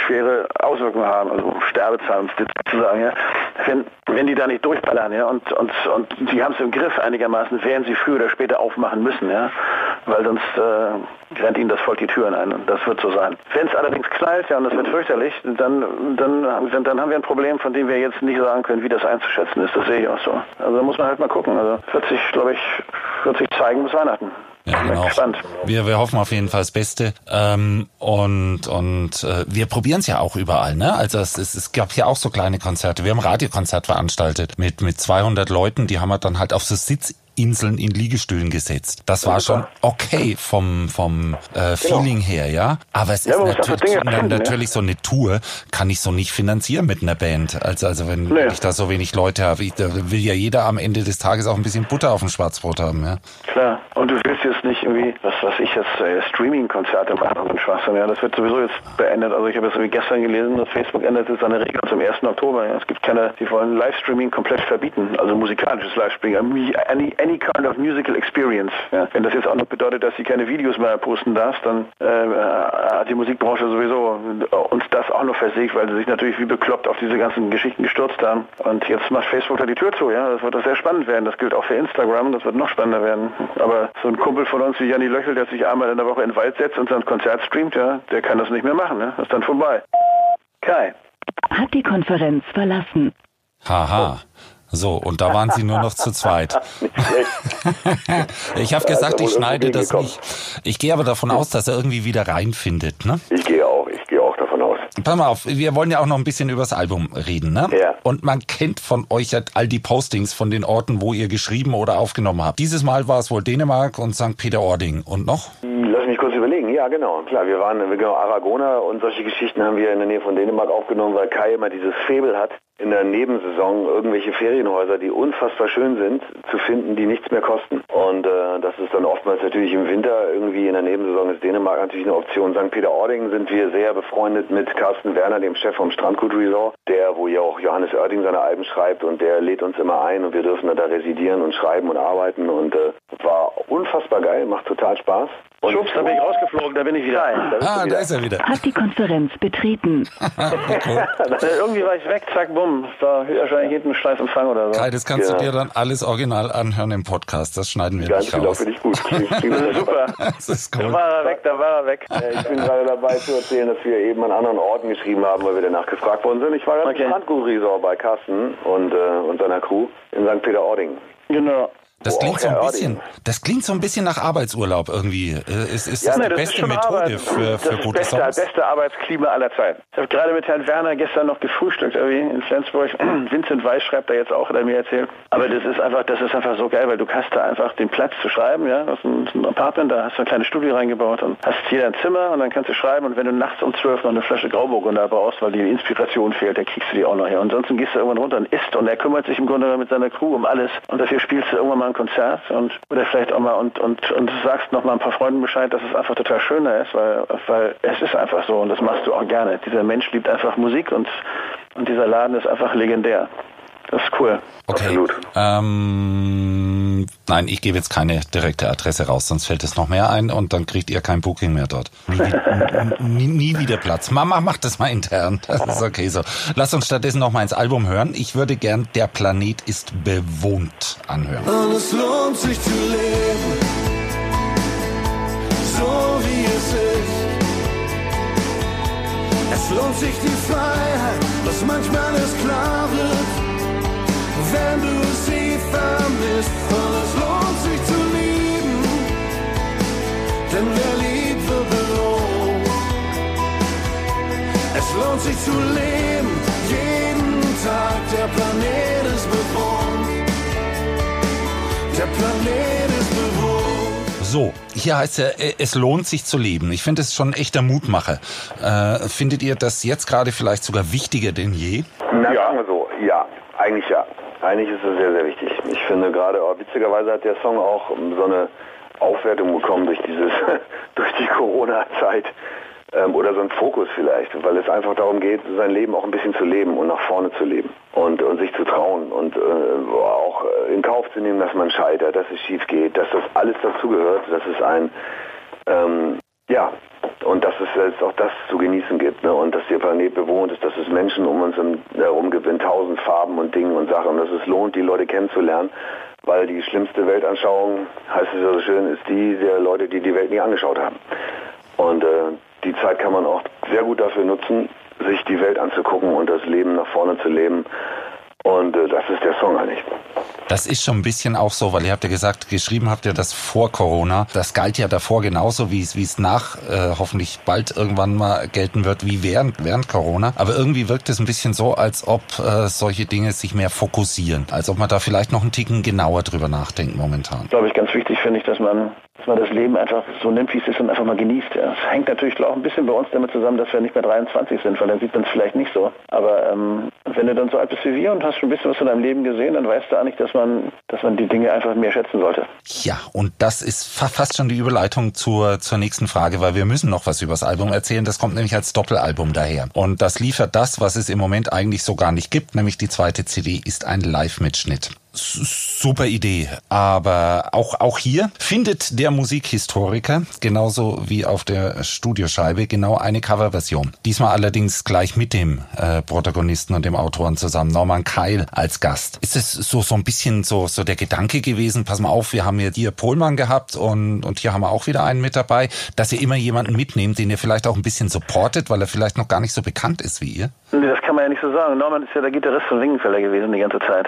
schwere Auswirkungen haben, also Sterbezahlen um es zu sagen. Ja? Wenn, wenn die da nicht durchballern ja? und, und, und die haben es im Griff einigermaßen, werden sie früher oder später aufmachen müssen, ja? weil sonst äh, rennt ihnen das Volk die Türen ein und das wird so sein. Wenn es allerdings knallt, ja, und das wird fürchterlich, dann, dann, dann, haben wir ein Problem, von dem wir jetzt nicht sagen können, wie das einzuschätzen ist. Das sehe ich auch so. Also da muss man halt mal gucken. Also wird sich, glaube ich, wird sich zeigen bis Weihnachten. Ja, genau. Wir, wir hoffen auf jeden Fall das Beste. Ähm, und und äh, wir probieren es ja auch überall. Ne? Also es, es, es gab ja auch so kleine Konzerte. Wir haben ein Radiokonzert veranstaltet mit, mit 200 Leuten. Die haben wir dann halt auf so Sitzinseln in Liegestühlen gesetzt. Das war schon okay vom, vom äh, Feeling her, ja. Aber es Ja, ist natürlich, finden, ja. natürlich so eine Tour kann ich so nicht finanzieren mit einer Band. Also, also wenn, Nee. ich da so wenig Leute habe, ich, da will ja jeder am Ende des Tages auch ein bisschen Butter auf dem Schwarzbrot haben, ja. Klar. Und du willst jetzt Jesus. Was ich jetzt, äh, Streaming-Konzerte machen und Schwachsinn. Ja, das wird sowieso jetzt beendet. Also ich habe jetzt gestern gelesen, dass Facebook ändert jetzt seine Regeln zum 1. Oktober. Ja. Es gibt keine, die wollen Livestreaming komplett verbieten. Also musikalisches Livestreaming. Any, any kind of musical experience. Ja. Wenn das jetzt auch noch bedeutet, dass sie keine Videos mehr posten darfst, dann äh, hat die Musikbranche sowieso uns das auch noch versiegt, weil sie sich natürlich wie bekloppt auf diese ganzen Geschichten gestürzt haben. Und jetzt macht Facebook da die Tür zu. Ja, das wird doch sehr spannend werden. Das gilt auch für Instagram. Das wird noch spannender werden. Aber so ein Kumpel von uns wie Janni Löchel, der sich einmal in der Woche in den Wald setzt und sein Konzert streamt, ja, der kann das nicht mehr machen. Ne? Das ist dann vorbei. Kai. Hat die Konferenz verlassen. Haha. So, und da waren sie nur noch zu zweit. ich habe gesagt, ich schneide das gekommen. nicht. Ich gehe aber davon aus, dass er irgendwie wieder reinfindet. Ne? Ich gehe auch. Pass mal auf, wir wollen ja auch noch ein bisschen übers Album reden. Ne? Ja. Und man kennt von euch ja all die Postings von den Orten, wo ihr geschrieben oder aufgenommen habt. Dieses Mal war es wohl Dänemark und St. Peter-Ording. Und noch? Lass mich kurz überlegen. Ja, genau. Klar, wir waren, genau, Aragona und solche Geschichten haben wir in der Nähe von Dänemark aufgenommen, weil Kai immer dieses Faible hat in der Nebensaison irgendwelche Ferienhäuser, die unfassbar schön sind, zu finden, die nichts mehr kosten. Und äh, das ist dann oftmals natürlich im Winter irgendwie in der Nebensaison ist Dänemark natürlich eine Option. St. Peter-Ording sind wir sehr befreundet mit Carsten Werner, dem Chef vom Strandgut Resort, der, wo ja auch Johannes Oerding seine Alben schreibt und der lädt uns immer ein und wir dürfen da residieren und schreiben und arbeiten und äh, war unfassbar geil, macht total Spaß. Und Schubs, da bin ich rausgeflogen, da bin ich wieder. Da bist Ah, du da wieder. ist er wieder. Hat die Konferenz betreten. Irgendwie war ich weg, zack, bumm. War wahrscheinlich hinten Schleifempfang oder so. Kai, das kannst Ja. du dir dann alles original anhören im Podcast. Das schneiden wir Ganz nicht genau, raus. finde ich gut. Klingt- klingt Das ist super. Das ist Da cool. war er weg, da war er weg. Ich bin gerade dabei zu erzählen, dass wir eben an anderen Orten geschrieben haben, weil wir danach gefragt worden sind. Ich war gerade Okay. im Strandgut-Resort bei Carsten und, äh, und seiner Crew in St. Peter-Ording. Genau. Das klingt so ein bisschen, das klingt so ein bisschen nach Arbeitsurlaub irgendwie. Äh, Es ist Ja, das nee, die das beste Methode Arbeit. für, das für ist gute beste, Songs. beste Arbeitsklima aller Zeiten. Ich habe gerade mit Herrn Werner gestern noch gefrühstückt irgendwie in Flensburg. Vincent Weiss schreibt da jetzt auch, hat er mir erzählt. Aber das ist einfach, das ist einfach so geil, weil du hast da einfach den Platz zu schreiben, ja. Das ist ein, das ist ein Apartment, da hast du ein kleines Studio reingebaut und hast jeder ein Zimmer und dann kannst du schreiben und wenn du nachts um zwölf noch eine Flasche Grauburgunder brauchst, weil die Inspiration fehlt, dann kriegst du die auch noch her. Und ansonsten gehst du irgendwann runter und isst und er kümmert sich im Grunde mit seiner Crew um alles und dafür spielst du irgendwann mal ein Konzert und oder vielleicht auch mal und und und sagst noch mal ein paar Freunden Bescheid, dass es einfach total schöner ist, weil weil es ist einfach so und das machst du auch gerne. Dieser Mensch liebt einfach Musik und und dieser Laden ist einfach legendär. Das ist cool. Okay. Absolut. Ähm, nein, ich gebe jetzt keine direkte Adresse raus, sonst fällt es noch mehr ein und dann kriegt ihr kein Booking mehr dort. Nie, nie, wieder Platz. Mama macht das mal intern. Das ist okay so. Lass uns stattdessen noch mal ins Album hören. Ich würde gern Der Planet ist bewohnt anhören. Und es lohnt sich zu leben, so wie es ist. Es lohnt sich die Freiheit, was manchmal erst klar wird, wenn du sie vermisst. Und es lohnt sich zu lieben, denn wer liebt, wird belohnt. Es lohnt sich zu leben, jeden Tag, der Planet ist bewohnt. Der Planet ist bewohnt. So, hier heißt ja, äh, es lohnt sich zu leben. Ich finde es schon ein echter Mutmacher. Äh, findet ihr das jetzt gerade vielleicht sogar wichtiger denn je? Na, ja, eigentlich ist es sehr, sehr wichtig. Ich finde gerade, aber witzigerweise hat der Song auch so eine Aufwertung bekommen durch dieses, durch die Corona-Zeit. Ähm, oder so ein Fokus vielleicht, weil es einfach darum geht, sein Leben auch ein bisschen zu leben und nach vorne zu leben und, und sich zu trauen und äh, auch in Kauf zu nehmen, dass man scheitert, dass es schief geht, dass das alles dazugehört, dass es ein ähm, ja, und dass es jetzt auch das zu genießen gibt ne? und dass der Planet bewohnt ist, dass es Menschen um uns herum gibt in tausend Farben und Dingen und Sachen und dass es lohnt, die Leute kennenzulernen, weil die schlimmste Weltanschauung, heißt es ja so schön, ist die der Leute, die die Welt nie angeschaut haben. Und äh, die Zeit kann man auch sehr gut dafür nutzen, sich die Welt anzugucken und das Leben nach vorne zu leben. Und äh, das ist der Song eigentlich. Das ist schon ein bisschen auch so, weil ihr habt ja gesagt, geschrieben habt ihr das vor Corona. Das galt ja davor genauso, wie es, wie es nach äh, hoffentlich bald irgendwann mal gelten wird, wie während, während Corona. Aber irgendwie wirkt es ein bisschen so, als ob äh, solche Dinge sich mehr fokussieren. Als ob man da vielleicht noch einen Ticken genauer drüber nachdenkt momentan. glaube ich, ganz wichtig finde ich, dass man, dass man das Leben einfach so nimmt, wie es ist und einfach mal genießt. Es hängt natürlich auch ein bisschen bei uns damit zusammen, dass wir nicht mehr 23 sind, weil dann sieht man es vielleicht nicht so. Aber ähm, wenn du dann so alt bist wie wir und hast schon ein bisschen was von deinem Leben gesehen, dann weißt du eigentlich, dass man, dass man die Dinge einfach mehr schätzen sollte. Ja, und das ist fa fast schon die Überleitung zur, zur nächsten Frage, weil wir müssen noch was über das Album erzählen. Das kommt nämlich als Doppelalbum daher. Und das liefert das, was es im Moment eigentlich so gar nicht gibt, nämlich die zweite CD ist ein Live-Mitschnitt. Super Idee, aber auch, auch hier findet der Musikhistoriker, genauso wie auf der Studioscheibe, genau eine Coverversion. Diesmal allerdings gleich mit dem äh, Protagonisten und dem Autoren zusammen, Norman Keil als Gast. Ist es so, so ein bisschen so, so der Gedanke gewesen, pass mal auf, wir haben ja hier Pohlmann gehabt und, und hier haben wir auch wieder einen mit dabei, dass ihr immer jemanden mitnehmt, den ihr vielleicht auch ein bisschen supportet, weil er vielleicht noch gar nicht so bekannt ist wie ihr? Nee, das kann man ja nicht so sagen. Norman ist ja der Gitarrist von Wingenfeller gewesen die ganze Zeit.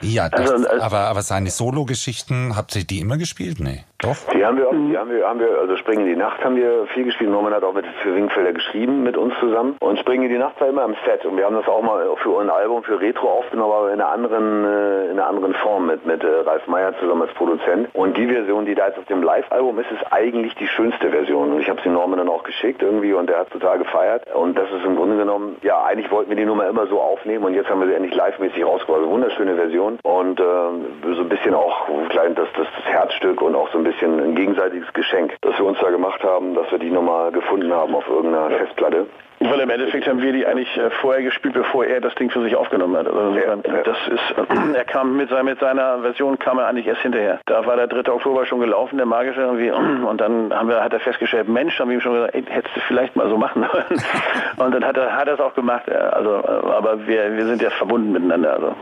Ja, das, Also, also- aber, aber seine Solo-Geschichten, habt ihr die immer gespielt? Nee. Doch? Die haben wir, auch, die haben wir, haben wir, also Springen in die Nacht haben wir viel gespielt. Norman hat auch mit für Wingfelder geschrieben mit uns zusammen. Und Springen in die Nacht war immer im Set. Und wir haben das auch mal für ein Album, für Retro aufgenommen, aber in einer anderen, äh, in einer anderen Form mit, mit äh, Ralf Meyer zusammen als Produzent. Und die Version, die da jetzt auf dem Live-Album ist, ist eigentlich die schönste Version. Und ich habe sie Norman dann auch geschickt irgendwie und der hat total gefeiert. Und das ist im Grunde genommen, ja, eigentlich wollten wir die Nummer immer so aufnehmen und jetzt haben wir sie endlich live-mäßig rausgebracht. Also wunderschöne Version. Und äh, so ein bisschen auch klein das, das, das Herzstück und auch so ein bisschen ein gegenseitiges Geschenk, das wir uns da gemacht haben, dass wir die nochmal gefunden haben auf irgendeiner Festplatte. Weil im Endeffekt haben wir die eigentlich äh, vorher gespielt, bevor er das Ding für sich aufgenommen hat. Also Ja, das ist, äh, er kam mit, seiner, mit seiner Version kam er eigentlich erst hinterher. Da war der 3. Oktober schon gelaufen, der magische irgendwie, und dann haben wir, hat er festgestellt, Mensch, haben wir ihm schon gesagt, ey, hättest du vielleicht mal so machen sollen. Und dann hat er, hat er es auch gemacht. Also, äh, aber wir, wir sind ja verbunden miteinander, also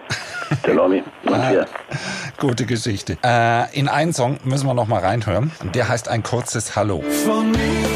Lomi und wir. Gute Geschichte. Äh, in einen Song müssen wir noch mal reinhören. Der heißt ein kurzes Hallo. Von mir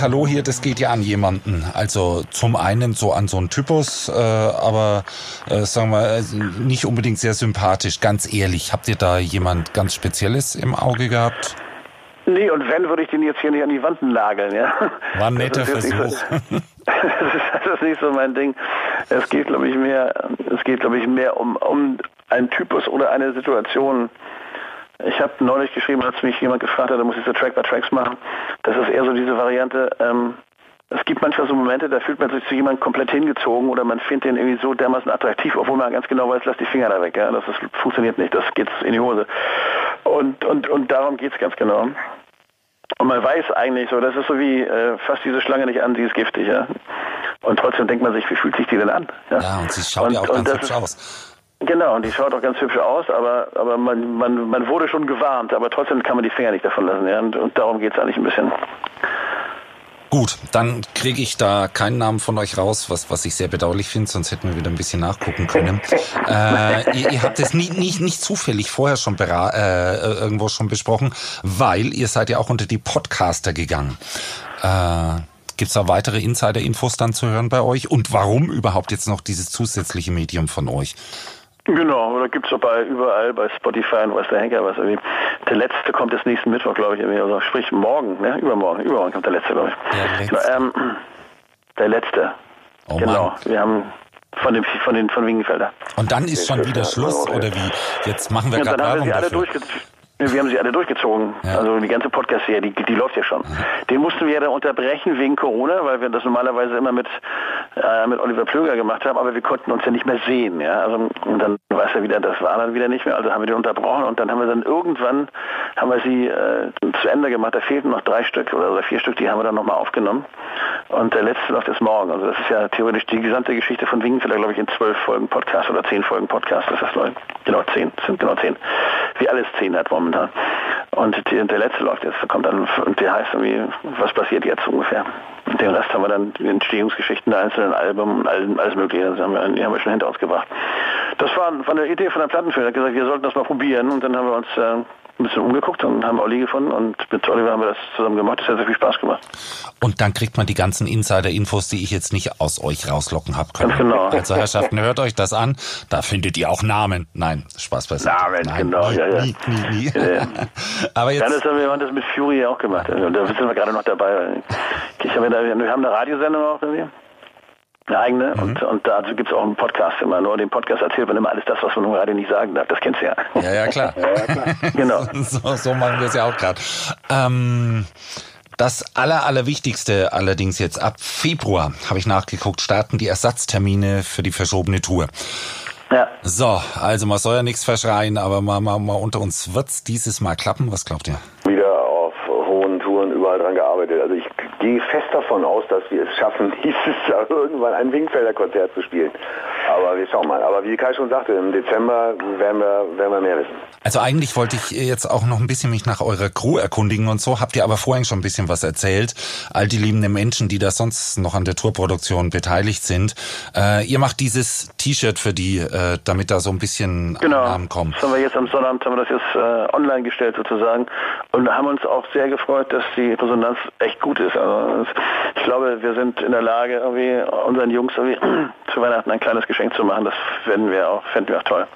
Dieses Hallo hier, das geht ja an jemanden. Also zum einen so an so einen Typus, äh, aber äh, sagen wir äh, nicht unbedingt sehr sympathisch. Ganz ehrlich, habt ihr da jemand ganz Spezielles im Auge gehabt? Nee, und wenn, würde ich den jetzt hier nicht an die Wand nageln, ja. War ein netter Versuch. So, das, ist, das ist nicht so mein Ding. Es geht, glaube ich, mehr, es geht, glaube ich, mehr um, um einen Typus oder eine Situation. Ich habe neulich geschrieben, als mich jemand gefragt hat, da muss ich so Track by Tracks machen. Das ist eher so diese Variante, ähm, es gibt manchmal so Momente, da fühlt man sich zu jemandem komplett hingezogen oder man findet den irgendwie so dermaßen attraktiv, obwohl man ganz genau weiß, lass die Finger da weg. Ja? Das ist, funktioniert nicht, das geht in die Hose. Und, und, und darum geht es ganz genau. Und man weiß eigentlich so, das ist so wie, äh, fass diese Schlange nicht an, sie ist giftig. Ja? Und trotzdem denkt man sich, wie fühlt sich die denn an? Ja, und sie schaut ja auch ganz hübsch aus. Genau, und die schaut auch ganz hübsch aus, aber, aber man, man, man wurde schon gewarnt, aber trotzdem kann man die Finger nicht davon lassen. Ja? Und, und darum geht es eigentlich ein bisschen. Gut, dann kriege ich da keinen Namen von euch raus, was, was ich sehr bedauerlich finde, sonst hätten wir wieder ein bisschen nachgucken können. äh, ihr, ihr habt es nie, nicht, nicht zufällig vorher schon äh, irgendwo schon besprochen, weil ihr seid ja auch unter die Podcaster gegangen. Äh, Gibt's da weitere Insider-Infos dann zu hören bei euch? Und warum überhaupt jetzt noch dieses zusätzliche Medium von euch? Genau, oder gibt es bei überall, bei Spotify und weiß der Henker was irgendwie. Der letzte kommt jetzt nächsten Mittwoch, glaube ich, irgendwie. Also sprich morgen, ne? Übermorgen, übermorgen kommt der letzte, glaube ich. Der letzte. Genau, ähm, der letzte. Oh genau. Mann. Wir haben von dem von den von Wingenfelder. Und dann ist schon wieder Schluss, oder wie? Jetzt machen wir gerade Werbung dafür. Wir haben sie alle durchgezogen. Ja. Also die ganze Podcast-Serie, die, die läuft ja schon. Den mussten wir ja dann unterbrechen wegen Corona, weil wir das normalerweise immer mit, äh, mit Oliver Plöger gemacht haben, aber wir konnten uns ja nicht mehr sehen. Ja? Also, und dann war es ja wieder, das war dann wieder nicht mehr. Also haben wir den unterbrochen und dann haben wir dann irgendwann, haben wir sie äh, zu Ende gemacht. Da fehlten noch drei Stück oder, oder vier Stück, die haben wir dann nochmal aufgenommen. Und der letzte läuft jetzt morgen. Also das ist ja theoretisch die gesamte Geschichte von Wingenfelder, glaube ich, in zwölf Folgen Podcast oder zehn Folgen Podcast. Das ist neu. Genau zehn, sind genau zehn. Wie alles zehn hat momentan. Und die, der letzte läuft jetzt, kommt dann, und der heißt irgendwie, was passiert jetzt ungefähr. Und den Rest haben wir dann, die Entstehungsgeschichten der einzelnen Alben und alles, mögliche, das haben wir, die haben wir schon hinter uns gebracht. Das war, war eine Idee von der Plattenfirma, hat gesagt, wir sollten das mal probieren und dann haben wir uns äh, ein bisschen umgeguckt und haben Olli gefunden und mit Oliver haben wir das zusammen gemacht, das hat sehr viel Spaß gemacht. Und dann kriegt man die ganzen Insider-Infos, die ich jetzt nicht aus euch rauslocken hab können. Ganz genau. Also Herrschaften, hört euch das an. Da findet ihr auch Namen. Nein, Spaß beiseite. Namen, Nein, genau, nie, ja, ja. nie, nie, nie. Ja, ja. Aber Ja, jetzt, das haben wir, das mit Fury auch gemacht. Und da sind wir gerade noch dabei. Ich habe ja da, wir haben eine Radiosendung auch irgendwie. Eine eigene. Mhm. Und, und dazu gibt es auch einen Podcast immer. Nur dem Podcast erzählt man immer alles das, was man nur gerade nicht sagen darf. Das kennst du ja. ja, ja, klar. genau. So, so machen wir es ja auch gerade. Ähm, das Aller, Allerwichtigste allerdings jetzt ab Februar, habe ich nachgeguckt, starten die Ersatztermine für die verschobene Tour. Ja. So, also man soll ja nichts verschreien, aber mal, mal, mal unter uns wird's dieses Mal klappen. Was glaubt ihr? Dran gearbeitet. Also ich gehe fest davon aus, dass wir es schaffen, dieses Jahr irgendwann ein Wingfelder Konzert zu spielen. Aber wir schauen mal. Aber wie Kai schon sagte, im Dezember werden wir, werden wir mehr wissen. Also eigentlich wollte ich jetzt auch noch ein bisschen mich nach eurer Crew erkundigen und so. Habt ihr aber vorhin schon ein bisschen was erzählt. All die liebenden Menschen, die da sonst noch an der Tourproduktion beteiligt sind. Äh, ihr macht dieses T-Shirt für die, äh, damit da so ein bisschen Genau. Annahmen kommen. Das haben wir jetzt am Sonnabend haben wir das jetzt äh, online gestellt sozusagen und haben uns auch sehr gefreut, dass die Resonanz echt gut ist. Also es- ich glaube, wir sind in der Lage, irgendwie unseren Jungs irgendwie zu Weihnachten ein kleines Geschenk zu machen. Das fänden wir auch, fänden wir auch toll.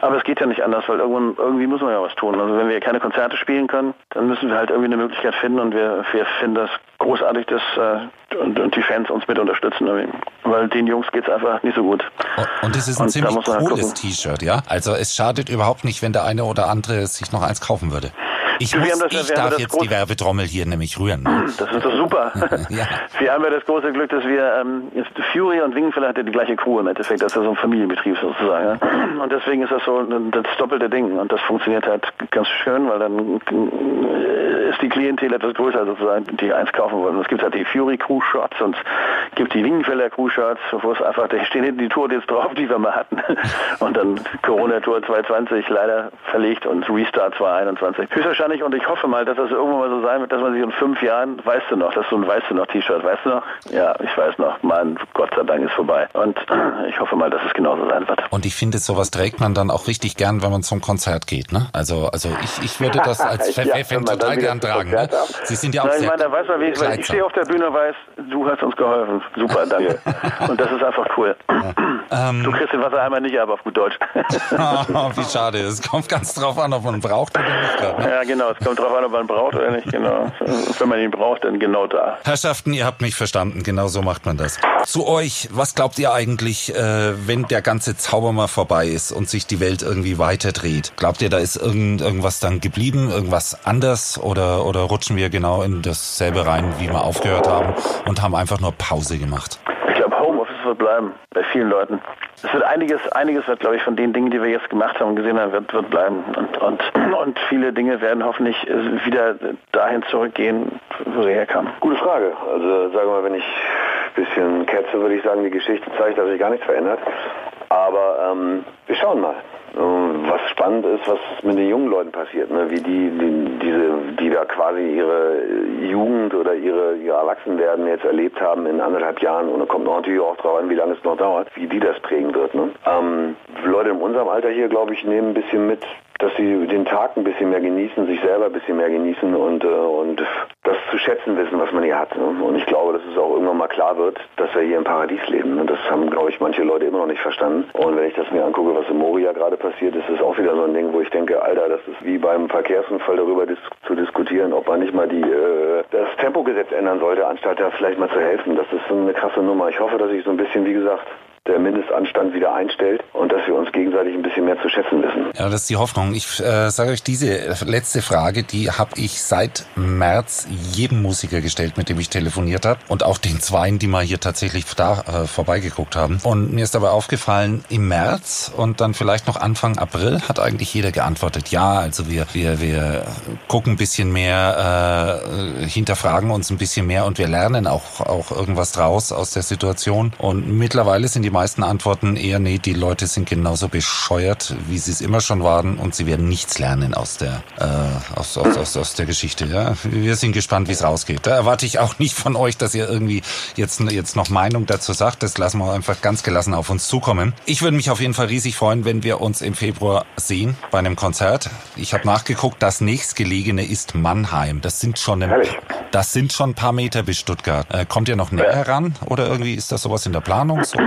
Aber es geht ja nicht anders, weil irgendwann, irgendwie muss man ja was tun. Also wenn wir keine Konzerte spielen können, dann müssen wir halt irgendwie eine Möglichkeit finden und wir, wir finden das großartig, dass äh, und, und die Fans uns mit unterstützen, irgendwie. weil den Jungs geht's einfach nicht so gut. Und es ist ein Und ziemlich halt cooles. T-Shirt, ja? Also es schadet überhaupt nicht, wenn der eine oder andere sich noch eins kaufen würde. Ich, muss, ich darf jetzt die Werbetrommel hier nämlich rühren. Das ist doch super. Ja. Wir haben ja das große Glück, dass wir, ähm, Fury und Wingenfeller hat ja die gleiche Crew im Endeffekt, das ist ja so ein Familienbetrieb sozusagen. Ja? Und deswegen ist das so das doppelte Ding und das funktioniert halt ganz schön, weil dann äh, ist die Klientel etwas größer sozusagen, die eins kaufen wollen. Es gibt halt die Fury Crew Shots und es gibt die Wingenfeller Crew Shots, wo es einfach, da stehen hinten die Tour jetzt drauf, die wir mal hatten. Und dann Corona Tour 2020 leider verlegt und Restart 2021. Höchstwahrscheinlich und ich hoffe mal, dass das irgendwann mal so sein wird, dass man sich in fünf Jahren, weißt du noch, das ist so ein Weißt du noch T-Shirt, weißt du noch? Ja, ich weiß noch, mein Gott sei Dank ist vorbei. Und ich hoffe mal, dass es genauso sein wird. Und ich finde, sowas trägt man dann auch richtig gern, wenn man zum Konzert geht. Ne? Also, also ich, ich würde das als Ja, Fan total gern tragen. Ne? Sie sind ja auch ich sehr meine, da weiß man, wie ich, ich stehe auf der Bühne und weiß, du hast uns geholfen. Super, danke. und das ist einfach cool. du kriegst den Wassereimer nicht ab auf gut Deutsch. Oh, wie schade. Es kommt ganz drauf an, ob man braucht oder nicht. Ne? ja, genau. Es kommt drauf an, ob man braucht oder nicht. Genau. Wenn man ihn braucht, dann genau da. Herrschaften, ihr habt mich verstanden. Genau so macht man das. Zu euch, was glaubt ihr eigentlich, äh, wenn der ganze Zauber mal vorbei ist und sich die Welt irgendwie weiterdreht? Glaubt ihr, da ist irgend, irgendwas dann geblieben, irgendwas anders oder, oder rutschen wir genau in dasselbe rein, wie wir aufgehört haben und haben einfach nur Pause gemacht? Wird bleiben bei vielen Leuten. Es wird einiges, einiges wird, glaube ich, von den Dingen, die wir jetzt gemacht haben und gesehen haben, wird, wird bleiben. Und, und, und viele Dinge werden hoffentlich äh, wieder dahin zurückgehen, wo sie herkamen. Gute Frage. Also sagen wir mal, wenn ich ein bisschen ketze, würde ich sagen, die Geschichte zeigt, dass sich gar nichts verändert. Aber ähm, wir schauen mal. Ähm, Was spannend ist, was mit den jungen Leuten passiert, ne? wie die, die, diese, die da quasi ihre Jugend oder ihre, ihr Erwachsenwerden jetzt erlebt haben in anderthalb Jahren und da kommt natürlich auch drauf an, wie lange es noch dauert, wie die das prägen wird. Ne? Ähm, Leute in unserem Alter hier, glaube ich, nehmen ein bisschen mit, dass sie den Tag ein bisschen mehr genießen, sich selber ein bisschen mehr genießen und, äh, und das zu schätzen wissen, was man hier hat. Ne? Und ich glaube, dass es auch irgendwann mal klar wird, dass wir hier im Paradies leben. Und das haben, glaube ich, manche Leute immer noch nicht verstanden. Und wenn ich das mir angucke, was in Moria gerade passiert, ist es auch wieder so ein Ding, wo ich denke, Alter, das ist wie beim Verkehrsunfall darüber dis zu diskutieren, ob man nicht mal die, äh, das Tempogesetz ändern sollte, anstatt da vielleicht mal zu helfen. Das ist so eine krasse Nummer. Ich hoffe, dass ich so ein bisschen, wie gesagt, der Mindestanstand wieder einstellt und dass wir uns gegenseitig ein bisschen mehr zu schätzen wissen. Ja, das ist die Hoffnung. Ich äh, sage euch, diese letzte Frage, die habe ich seit März jedem Musiker gestellt, mit dem ich telefoniert habe und auch den Zweien, die mal hier tatsächlich da äh, vorbeigeguckt haben. Und mir ist dabei aufgefallen, im März und dann vielleicht noch Anfang April hat eigentlich jeder geantwortet, ja, also wir wir wir gucken ein bisschen mehr, äh, hinterfragen uns ein bisschen mehr und wir lernen auch auch irgendwas draus aus der Situation. Und mittlerweile sind die meisten Antworten eher, nee, die Leute sind genauso bescheuert, wie sie es immer schon waren und sie werden nichts lernen aus der, äh, aus, aus, aus, aus der Geschichte. Ja? Wir sind gespannt, wie es rausgeht. Da erwarte ich auch nicht von euch, dass ihr irgendwie jetzt, jetzt noch Meinung dazu sagt. Das lassen wir einfach ganz gelassen auf uns zukommen. Ich würde mich auf jeden Fall riesig freuen, wenn wir uns im Februar sehen bei einem Konzert. Ich habe nachgeguckt, das nächstgelegene ist Mannheim. Das sind schon ein, das sind schon ein paar Meter bis Stuttgart. Äh, kommt ihr noch näher ran oder irgendwie ist das sowas in der Planung? So?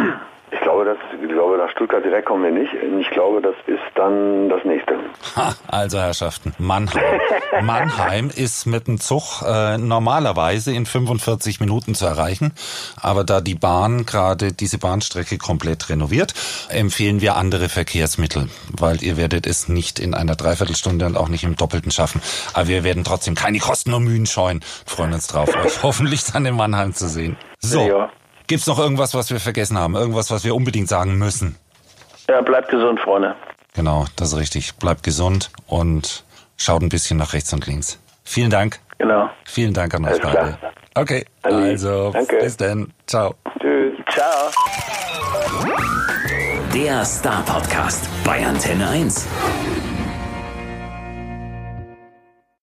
Ich glaube, dass, ich glaube, nach Stuttgart direkt kommen wir nicht. Ich glaube, das ist dann das nächste. Ha, also Herrschaften, Mannheim. Mannheim ist mit dem Zug äh, normalerweise in 45 Minuten zu erreichen, aber da die Bahn gerade diese Bahnstrecke komplett renoviert, empfehlen wir andere Verkehrsmittel, weil ihr werdet es nicht in einer Dreiviertelstunde und auch nicht im Doppelten schaffen. Aber wir werden trotzdem keine Kosten und Mühen scheuen. Freuen uns drauf, euch hoffentlich dann in Mannheim zu sehen. So, Ja. gibt's noch irgendwas, was wir vergessen haben? Irgendwas, was wir unbedingt sagen müssen? Ja, bleibt gesund, Freunde. Genau, das ist richtig. Bleibt gesund und schaut ein bisschen nach rechts und links. Vielen Dank. Genau. Vielen Dank an euch Alles klar. beide. Okay, Andi, also danke. bis dann. Ciao. Tschüss. Ciao. Der Star Podcast bei Antenne 1.